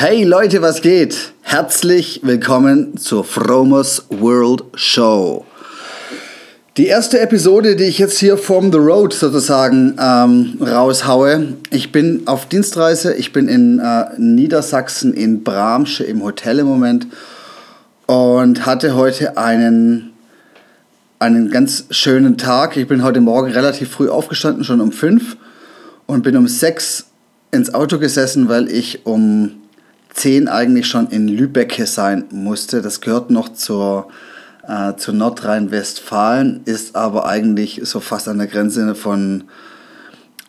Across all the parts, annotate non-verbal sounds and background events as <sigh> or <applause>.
Hey Leute, was geht? Herzlich willkommen zur Fromers World Show. Die erste Episode, die ich jetzt hier from the road sozusagen ähm, raushaue. Ich bin auf Dienstreise, ich bin in äh, Niedersachsen in Bramsche im Hotel im Moment und hatte heute einen, einen ganz schönen Tag. Ich bin heute Morgen relativ früh aufgestanden, schon um fünf und bin um sechs ins Auto gesessen, weil ich um zehn eigentlich schon in Lübeck sein musste. Das gehört noch zur äh, zu Nordrhein-Westfalen, ist aber eigentlich so fast an der Grenze von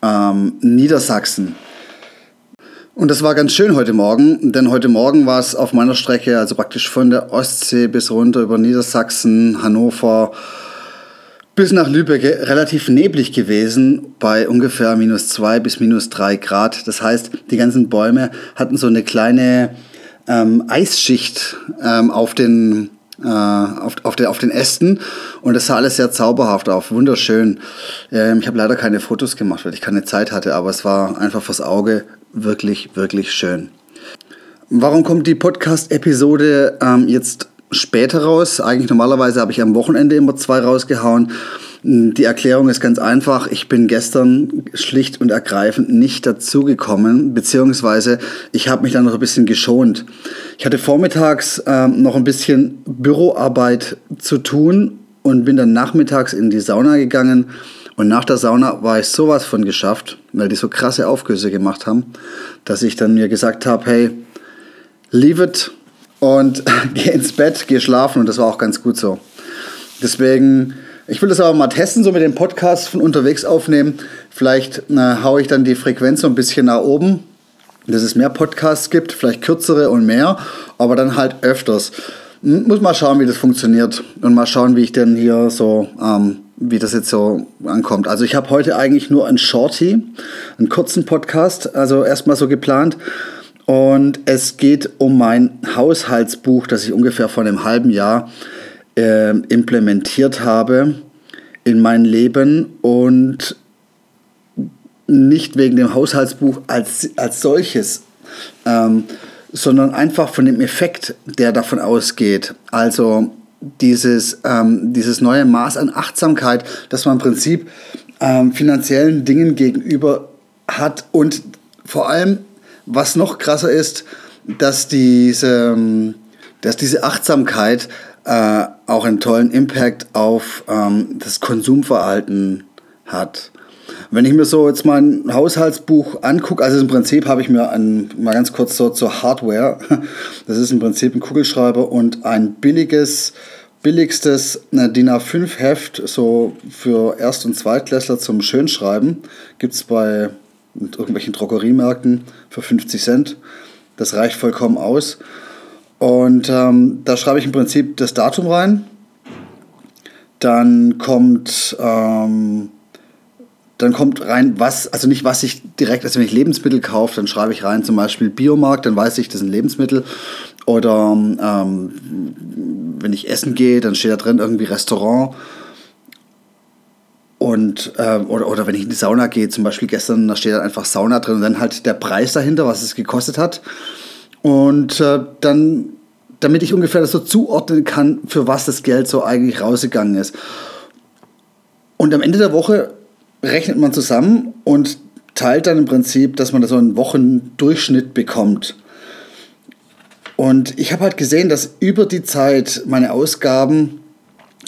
ähm, Niedersachsen. Und das war ganz schön heute Morgen, denn heute Morgen war es auf meiner Strecke, also praktisch von der Ostsee bis runter über Niedersachsen, Hannover bis nach Lübeck relativ neblig gewesen, bei ungefähr minus zwei bis minus drei Grad. Das heißt, die ganzen Bäume hatten so eine kleine ähm, Eisschicht ähm, auf den äh, auf, auf, der, auf den Ästen und das sah alles sehr zauberhaft auf, wunderschön. Ähm, ich habe leider keine Fotos gemacht, weil ich keine Zeit hatte, aber es war einfach fürs Auge wirklich, wirklich schön. Warum kommt die Podcast-Episode ähm, jetzt später raus? Eigentlich normalerweise habe ich am Wochenende immer zwei rausgehauen. Die Erklärung ist ganz einfach. Ich bin gestern schlicht und ergreifend nicht dazugekommen, beziehungsweise ich habe mich dann noch ein bisschen geschont. Ich hatte vormittags ähm, noch ein bisschen Büroarbeit zu tun und bin dann nachmittags in die Sauna gegangen. Und nach der Sauna war ich sowas von geschafft, weil die so krasse Aufgüsse gemacht haben, dass ich dann mir gesagt habe, hey, leave it und <laughs> geh ins Bett, geh schlafen und das war auch ganz gut so. Deswegen ich will das aber mal testen, so mit dem Podcast von unterwegs aufnehmen. Vielleicht äh, haue ich dann die Frequenz so ein bisschen nach oben, dass es mehr Podcasts gibt, vielleicht kürzere und mehr, aber dann halt öfters. Muss mal schauen, wie das funktioniert und mal schauen, wie ich denn hier so, ähm, wie das jetzt so ankommt. Also ich habe heute eigentlich nur ein Shorty, einen kurzen Podcast, also erstmal so geplant. Und es geht um mein Haushaltsbuch, das ich ungefähr vor einem halben Jahr äh, implementiert habe in mein Leben und nicht wegen dem Haushaltsbuch als, als solches, ähm, sondern einfach von dem Effekt, der davon ausgeht. Also dieses, ähm, dieses neue Maß an Achtsamkeit, das man im Prinzip ähm, finanziellen Dingen gegenüber hat und vor allem, was noch krasser ist, dass diese, ähm, dass diese Achtsamkeit äh, auch einen tollen Impact auf ähm, das Konsumverhalten hat. Wenn ich mir so jetzt mein Haushaltsbuch angucke, also im Prinzip habe ich mir ein, mal ganz kurz so zur Hardware, <laughs> das ist im Prinzip ein Kugelschreiber und ein billiges, billigstes äh, DIN A5 Heft, so für Erst- und Zweitklässler zum Schönschreiben, gibt es bei irgendwelchen Drogeriemärkten für 50 Cent. Das reicht vollkommen aus. Und ähm, da schreibe ich im Prinzip das Datum rein. Dann kommt, ähm, dann kommt rein, was, also nicht was ich direkt, also wenn ich Lebensmittel kaufe, dann schreibe ich rein zum Beispiel Biomarkt, dann weiß ich, das sind Lebensmittel. Oder ähm, wenn ich essen gehe, dann steht da drin irgendwie Restaurant. Und, äh, oder, oder wenn ich in die Sauna gehe, zum Beispiel gestern, da steht dann einfach Sauna drin und dann halt der Preis dahinter, was es gekostet hat. Und äh, dann, damit ich ungefähr das so zuordnen kann, für was das Geld so eigentlich rausgegangen ist. Und am Ende der Woche rechnet man zusammen und teilt dann im Prinzip, dass man da so einen Wochendurchschnitt bekommt. Und ich habe halt gesehen, dass über die Zeit meine Ausgaben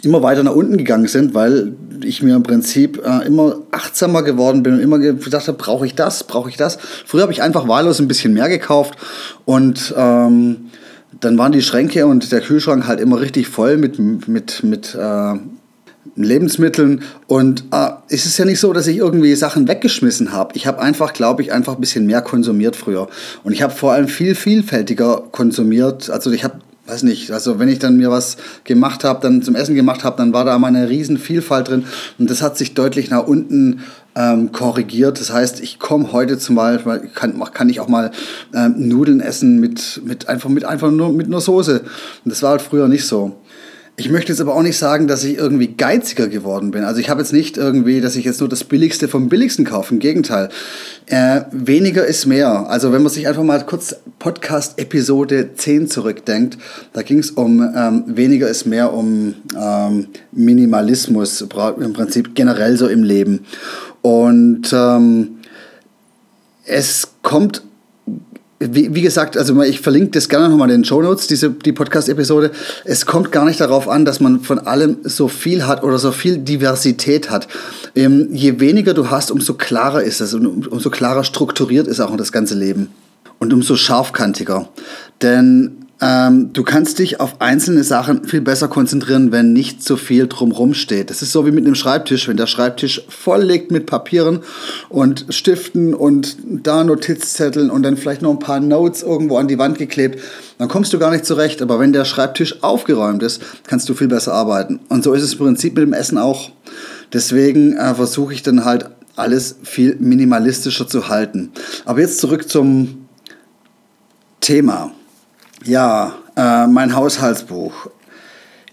immer weiter nach unten gegangen sind, weil ich mir im Prinzip äh, immer achtsamer geworden bin und immer gedacht habe, brauche ich das, brauche ich das. Früher habe ich einfach wahllos ein bisschen mehr gekauft und ähm, dann waren die Schränke und der Kühlschrank halt immer richtig voll mit, mit, mit, äh, Lebensmitteln und äh, es ist ja nicht so, dass ich irgendwie Sachen weggeschmissen habe. Ich habe einfach, glaube ich, einfach ein bisschen mehr konsumiert früher und ich habe vor allem viel vielfältiger konsumiert. Also ich habe weiß nicht, also wenn ich dann mir was gemacht habe, dann zum Essen gemacht habe, dann war da mal eine riesen Vielfalt drin und das hat sich deutlich nach unten ähm, korrigiert. Das heißt, ich komme heute zum Beispiel, kann, kann ich auch mal ähm, Nudeln essen mit, mit einfach mit einfach nur mit nur Soße. Und das war halt früher nicht so. Ich möchte jetzt aber auch nicht sagen, dass ich irgendwie geiziger geworden bin. Also ich habe jetzt nicht irgendwie, dass ich jetzt nur das Billigste vom Billigsten kaufe. Im Gegenteil. Äh, weniger ist mehr. Also wenn man sich einfach mal kurz Podcast-Episode 10 zurückdenkt, da ging es um ähm, weniger ist mehr, um ähm, Minimalismus im Prinzip generell so im Leben. Und ähm, es kommt wie, wie, gesagt, also ich verlinke das gerne nochmal in den Show Notes, diese, die Podcast-Episode. Es kommt gar nicht darauf an, dass man von allem so viel hat oder so viel Diversität hat. Ähm, je weniger du hast, umso klarer ist es und umso klarer strukturiert ist auch das ganze Leben. Und umso scharfkantiger. Denn ähm, du kannst dich auf einzelne Sachen viel besser konzentrieren, wenn nicht so viel drumherum steht. Das ist so wie mit einem Schreibtisch. Wenn der Schreibtisch voll liegt mit Papieren und Stiften und da Notizzetteln und dann vielleicht noch ein paar Notes irgendwo an die Wand geklebt, dann kommst du gar nicht zurecht. Aber wenn der Schreibtisch aufgeräumt ist, kannst du viel besser arbeiten. Und so ist es im Prinzip mit dem Essen auch. Deswegen äh, versuche ich dann halt alles viel minimalistischer zu halten. Aber jetzt zurück zum Thema. Ja, äh, mein Haushaltsbuch.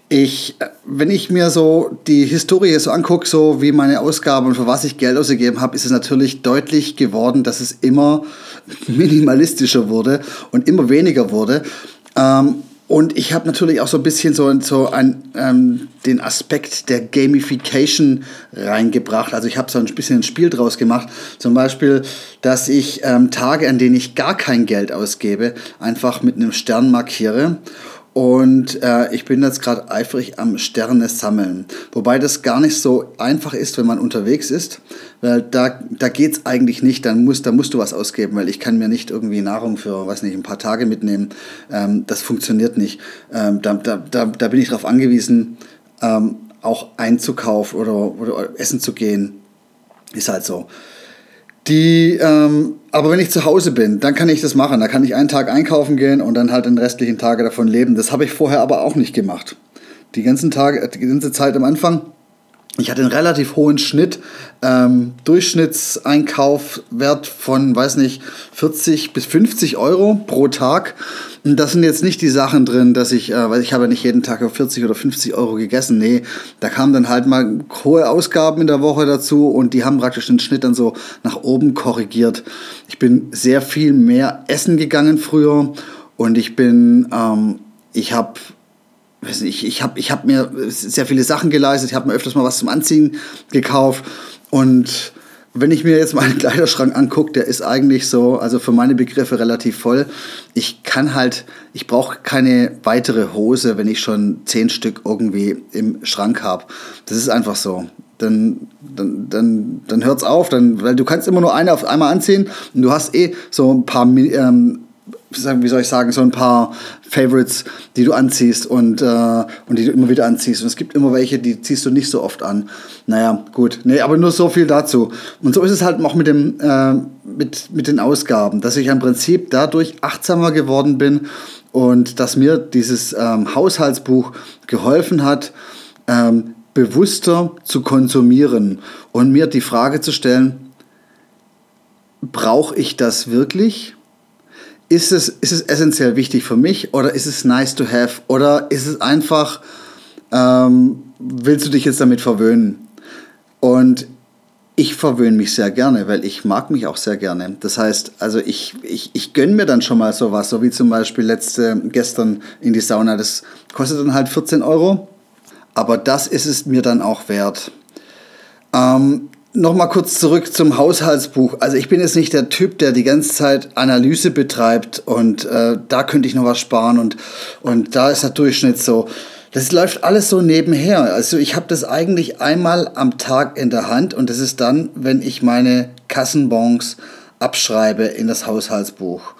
Ich, wenn ich mir so die Historie so angucke, so wie meine Ausgaben und für was ich Geld ausgegeben habe, ist es natürlich deutlich geworden, dass es immer <laughs> minimalistischer wurde und immer weniger wurde. Ähm, und ich habe natürlich auch so ein bisschen so, so ein, ähm, den Aspekt der Gamification reingebracht. Also ich habe so ein bisschen ein Spiel draus gemacht. Zum Beispiel, dass ich ähm, Tage, an denen ich gar kein Geld ausgebe, einfach mit einem Stern markiere und äh, ich bin jetzt gerade eifrig am Sterne sammeln. Wobei das gar nicht so einfach ist, wenn man unterwegs ist. Weil da, da geht es eigentlich nicht. Dann musst, da musst du was ausgeben, weil ich kann mir nicht irgendwie Nahrung für, weiß nicht, ein paar Tage mitnehmen. Ähm, das funktioniert nicht. Ähm, da, da, da, da bin ich darauf angewiesen, ähm, auch einzukaufen oder, oder essen zu gehen. Ist halt so. Die, ähm, aber wenn ich zu Hause bin, dann kann ich das machen. Da kann ich einen Tag einkaufen gehen und dann halt den restlichen Tage davon leben. Das habe ich vorher aber auch nicht gemacht. Die ganzen Tage, die ganze Zeit am Anfang ich hatte einen relativ hohen Schnitt, ähm, Durchschnittseinkaufwert von, weiß nicht, 40 bis 50 Euro pro Tag. Und das sind jetzt nicht die Sachen drin, dass ich, äh, weil ich habe ja nicht jeden Tag auf 40 oder 50 Euro gegessen. Nee, da kamen dann halt mal hohe Ausgaben in der Woche dazu und die haben praktisch den Schnitt dann so nach oben korrigiert. Ich bin sehr viel mehr essen gegangen früher und ich bin, ähm, ich habe weiß nicht, ich habe ich hab mir sehr viele Sachen geleistet, ich habe mir öfters mal was zum Anziehen gekauft und wenn ich mir jetzt meinen <laughs> Kleiderschrank angucke, der ist eigentlich so, also für meine Begriffe relativ voll. Ich kann halt, ich brauche keine weitere Hose, wenn ich schon zehn Stück irgendwie im Schrank habe. Das ist einfach so. Dann, dann, dann, dann hört's auf, dann, weil du kannst immer nur eine auf einmal anziehen und du hast eh so ein paar ähm, wie soll ich sagen, so ein paar Favorites, die du anziehst und, äh, und die du immer wieder anziehst. Und es gibt immer welche, die ziehst du nicht so oft an. Naja, gut. Nee, aber nur so viel dazu. Und so ist es halt auch mit, dem, äh, mit, mit den Ausgaben, dass ich im Prinzip dadurch achtsamer geworden bin und dass mir dieses ähm, Haushaltsbuch geholfen hat, ähm, bewusster zu konsumieren und mir die Frage zu stellen, brauche ich das wirklich? Ist es, ist es essentiell wichtig für mich oder ist es nice to have oder ist es einfach, ähm, willst du dich jetzt damit verwöhnen? Und ich verwöhne mich sehr gerne, weil ich mag mich auch sehr gerne. Das heißt, also ich, ich, ich gönne mir dann schon mal sowas, so wie zum Beispiel letzte, gestern in die Sauna. Das kostet dann halt 14 Euro, aber das ist es mir dann auch wert. Ähm, Nochmal kurz zurück zum Haushaltsbuch. Also ich bin jetzt nicht der Typ, der die ganze Zeit Analyse betreibt und äh, da könnte ich noch was sparen und, und da ist der Durchschnitt so. Das läuft alles so nebenher. Also ich habe das eigentlich einmal am Tag in der Hand und das ist dann, wenn ich meine Kassenbons abschreibe in das Haushaltsbuch.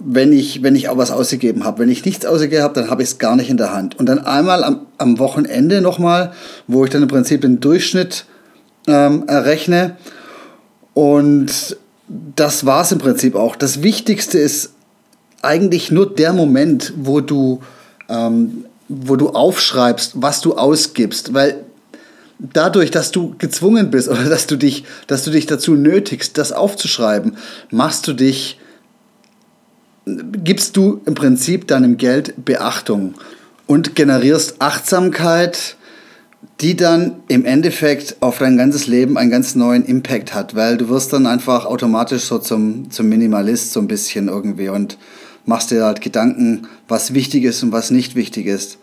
wenn ich, wenn ich auch was ausgegeben habe. Wenn ich nichts ausgegeben habe, dann habe ich es gar nicht in der Hand. Und dann einmal am, am Wochenende nochmal, wo ich dann im Prinzip den Durchschnitt ähm, errechne. Und das war es im Prinzip auch. Das Wichtigste ist eigentlich nur der Moment, wo du, ähm, wo du aufschreibst, was du ausgibst. Weil dadurch, dass du gezwungen bist <laughs> oder dass du dich, dass du dich dazu nötigst, das aufzuschreiben, machst du dich, gibst du im Prinzip deinem Geld Beachtung und generierst Achtsamkeit, die dann im Endeffekt auf dein ganzes Leben einen ganz neuen Impact hat, weil du wirst dann einfach automatisch so zum, zum Minimalist so ein bisschen irgendwie und machst dir halt Gedanken, was wichtig ist und was nicht wichtig ist.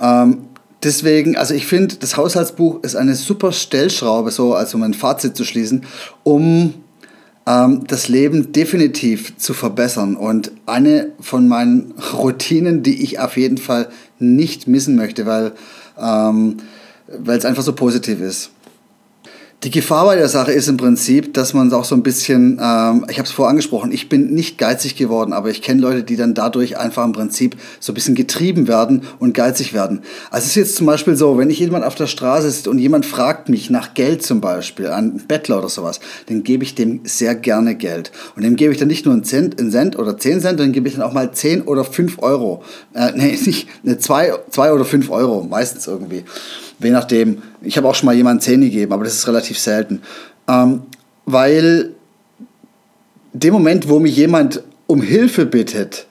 Ähm, deswegen, also ich finde, das Haushaltsbuch ist eine super Stellschraube, so also um ein Fazit zu schließen, um ähm, das Leben definitiv zu verbessern. Und eine von meinen Routinen, die ich auf jeden Fall nicht missen möchte, weil ähm, es einfach so positiv ist. Die Gefahr bei der Sache ist im Prinzip, dass man auch so ein bisschen, ähm, ich habe es vorher angesprochen, ich bin nicht geizig geworden, aber ich kenne Leute, die dann dadurch einfach im Prinzip so ein bisschen getrieben werden und geizig werden. Also es ist jetzt zum Beispiel so, wenn ich jemand auf der Straße sitze und jemand fragt mich nach Geld zum Beispiel, an Bettler oder sowas, dann gebe ich dem sehr gerne Geld. Und dem gebe ich dann nicht nur einen Cent, einen Cent oder zehn Cent, dann gebe ich dann auch mal zehn oder fünf Euro. Äh, nee, <laughs> nicht, ne, zwei, zwei oder fünf Euro, meistens irgendwie. Je nachdem. Ich habe auch schon mal jemanden 10 gegeben, aber das ist relativ selten. Ähm, weil dem Moment, wo mich jemand um Hilfe bittet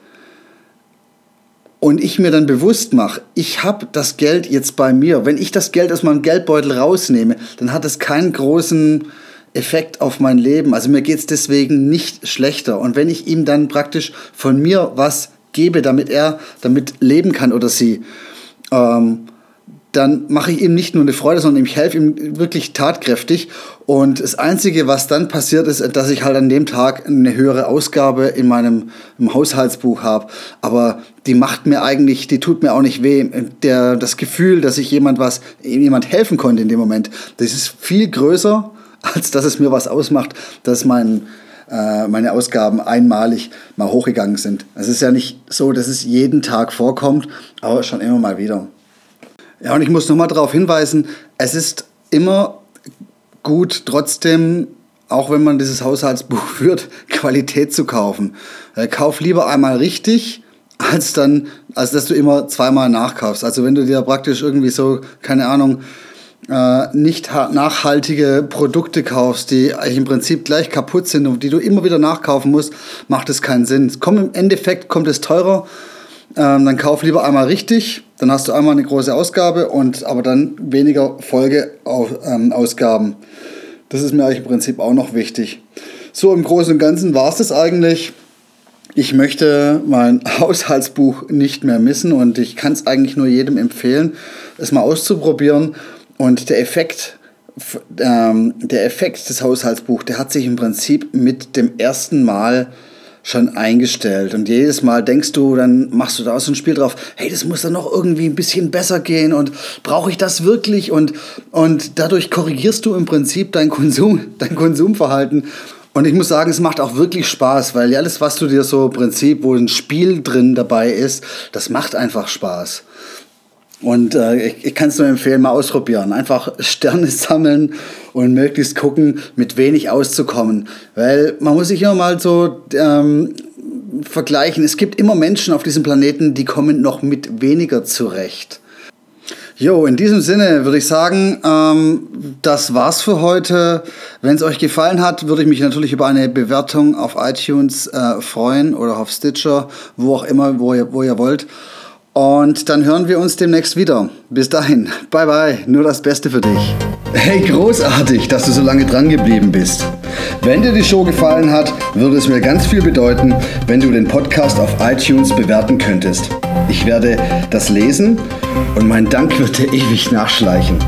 und ich mir dann bewusst mache, ich habe das Geld jetzt bei mir. Wenn ich das Geld aus meinem Geldbeutel rausnehme, dann hat es keinen großen Effekt auf mein Leben. Also mir geht es deswegen nicht schlechter. Und wenn ich ihm dann praktisch von mir was gebe, damit er damit leben kann oder sie, ähm, dann mache ich ihm nicht nur eine Freude, sondern ich helfe ihm wirklich tatkräftig. Und das Einzige, was dann passiert, ist, dass ich halt an dem Tag eine höhere Ausgabe in meinem Haushaltsbuch habe. Aber die macht mir eigentlich, die tut mir auch nicht weh. Der, das Gefühl, dass ich jemand was, jemand helfen konnte in dem Moment, das ist viel größer, als dass es mir was ausmacht, dass mein, äh, meine Ausgaben einmalig mal hochgegangen sind. Es ist ja nicht so, dass es jeden Tag vorkommt, aber schon immer mal wieder. Ja, und ich muss nochmal darauf hinweisen, es ist immer gut, trotzdem, auch wenn man dieses Haushaltsbuch <laughs> führt, Qualität zu kaufen. Äh, kauf lieber einmal richtig, als dann, als dass du immer zweimal nachkaufst. Also wenn du dir praktisch irgendwie so, keine Ahnung, äh, nicht nachhaltige Produkte kaufst, die im Prinzip gleich kaputt sind und die du immer wieder nachkaufen musst, macht es keinen Sinn. Komm, Im Endeffekt kommt es teurer ähm, dann kauf lieber einmal richtig, dann hast du einmal eine große Ausgabe und aber dann weniger Folgeausgaben. Ähm, das ist mir eigentlich im Prinzip auch noch wichtig. So, im Großen und Ganzen war es das eigentlich. Ich möchte mein <laughs> Haushaltsbuch nicht mehr missen und ich kann es eigentlich nur jedem empfehlen, es mal auszuprobieren. Und der Effekt, ähm, der Effekt des Haushaltsbuchs, der hat sich im Prinzip mit dem ersten Mal schon eingestellt. Und jedes Mal denkst du, dann machst du da so ein Spiel drauf, hey, das muss dann noch irgendwie ein bisschen besser gehen und brauche ich das wirklich? Und, und dadurch korrigierst du im Prinzip dein Konsum, <laughs> dein Konsumverhalten. Und ich muss sagen, es macht auch wirklich Spaß, weil alles, was du dir so im Prinzip, wo ein Spiel drin dabei ist, das macht einfach Spaß. Und äh, ich, ich kann es nur empfehlen, mal ausprobieren. Einfach Sterne <laughs> sammeln und möglichst gucken, mit wenig auszukommen. Weil man muss sich immer mal so ähm, vergleichen. Es gibt immer Menschen auf diesem Planeten, die kommen noch mit weniger zurecht. Jo, in diesem Sinne würde ich sagen, ähm, das war's für heute. Wenn es euch gefallen hat, würde ich mich natürlich über eine Bewertung auf iTunes äh, freuen oder auf Stitcher, wo auch immer, wo ihr, wo ihr wollt. Und dann hören wir uns demnächst wieder. Bis dahin, bye bye, nur das Beste für dich. Hey, großartig, dass du so lange dran geblieben bist. Wenn dir die Show gefallen hat, würde es mir ganz viel bedeuten, wenn du den Podcast auf iTunes bewerten könntest. Ich werde das lesen und mein Dank wird dir ewig nachschleichen.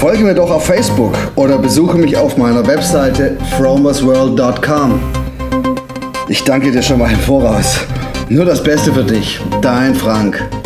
Folge mir doch auf Facebook oder besuche mich auf meiner Webseite fromersworld.com. Ich danke dir schon mal im Voraus. Nur das Beste für dich. Dein Frank.